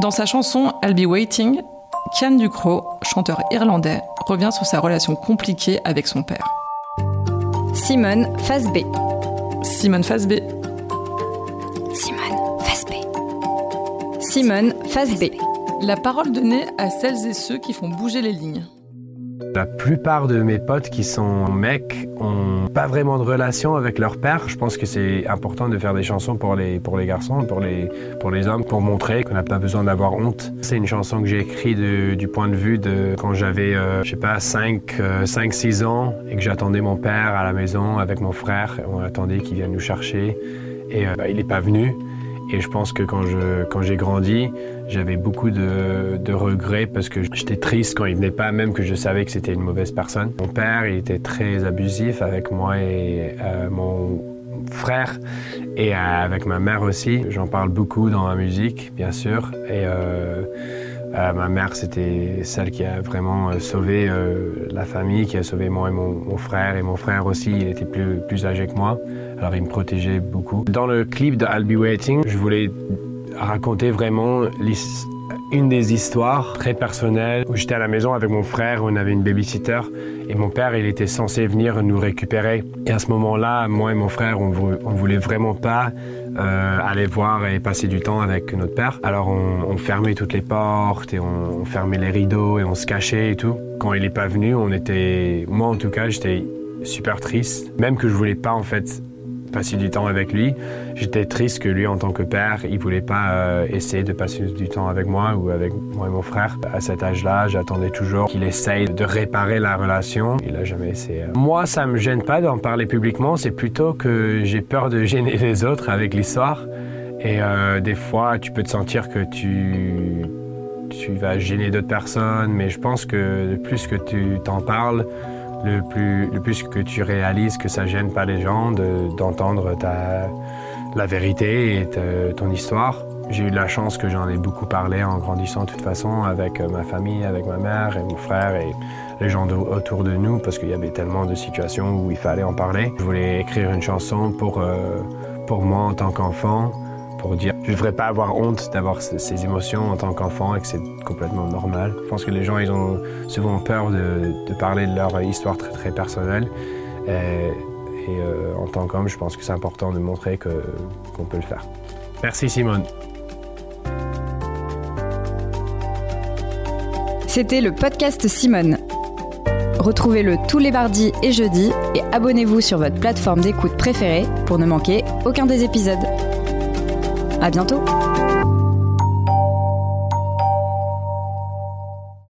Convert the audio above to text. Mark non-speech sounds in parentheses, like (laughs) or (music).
Dans sa chanson I'll Be Waiting, Kian Ducrot, chanteur irlandais, revient sur sa relation compliquée avec son père. Simone B. Simone B. Simone B. Simone B. La parole donnée à celles et ceux qui font bouger les lignes. La plupart de mes potes qui sont mecs ont pas vraiment de relation avec leur père. Je pense que c'est important de faire des chansons pour les, pour les garçons, pour les, pour les hommes, pour montrer qu'on n'a pas besoin d'avoir honte. C'est une chanson que j'ai écrite du point de vue de quand j'avais, euh, je sais pas, 5, 5, 6 ans et que j'attendais mon père à la maison avec mon frère. On attendait qu'il vienne nous chercher et euh, bah, il n'est pas venu. Et je pense que quand je quand j'ai grandi, j'avais beaucoup de, de, regrets parce que j'étais triste quand il venait pas, même que je savais que c'était une mauvaise personne. Mon père, il était très abusif avec moi et euh, mon frère et euh, avec ma mère aussi. J'en parle beaucoup dans ma musique, bien sûr. Et euh, euh, ma mère, c'était celle qui a vraiment euh, sauvé euh, la famille, qui a sauvé moi et mon, frère. Et mon frère aussi, il était plus, plus âgé que moi, alors il me protégeait beaucoup. Dans le clip de I'll Be Waiting, je voulais raconter vraiment une des histoires très personnelles où j'étais à la maison avec mon frère, on avait une babysitter et mon père, il était censé venir nous récupérer. Et à ce moment-là, moi et mon frère, on, on voulait vraiment pas euh, aller voir et passer du temps avec notre père. Alors on, fermait toutes les portes et on, on, fermait les rideaux et on se cachait et tout. Quand il est pas venu, on était, moi en tout cas, j'étais super triste, même que je voulais pas en fait passer du temps avec lui. J'étais triste que lui, en tant que père, il voulait pas euh, essayer de passer du temps avec moi ou avec moi et mon frère. À cet âge-là, j'attendais toujours qu'il essaye de réparer la relation. Il a jamais essayé. Moi, ça me gêne pas d'en parler publiquement. C'est plutôt que j'ai peur de gêner (laughs) les autres avec l'histoire. Et euh, des fois, tu peux te sentir que tu tu vas gêner d'autres personnes, mais je pense que plus que tu t'en parles, le plus, le plus que tu réalises que ça gêne pas les gens d'entendre de, ta la vérité et ton histoire. J'ai eu la chance que j'en ai beaucoup parlé en grandissant de toute façon avec ma famille, avec ma mère et mon frère et les gens autour de nous parce qu'il y avait tellement de situations où il fallait en parler. Je voulais écrire une chanson pour, euh, pour moi en tant qu'enfant, pour dire je ne devrais pas avoir honte d'avoir ces émotions en tant qu'enfant et que c'est complètement normal. Je pense que les gens ils ont souvent peur de, parler de leur histoire très personnelle. Et, euh, en tant qu'homme, je pense que c'est important de montrer qu'on qu peut le faire. Merci Simone. C'était le podcast Simone. Retrouvez-le tous les mardis et jeudis et abonnez-vous sur votre plateforme d'écoute préférée pour ne manquer aucun des épisodes. À bientôt.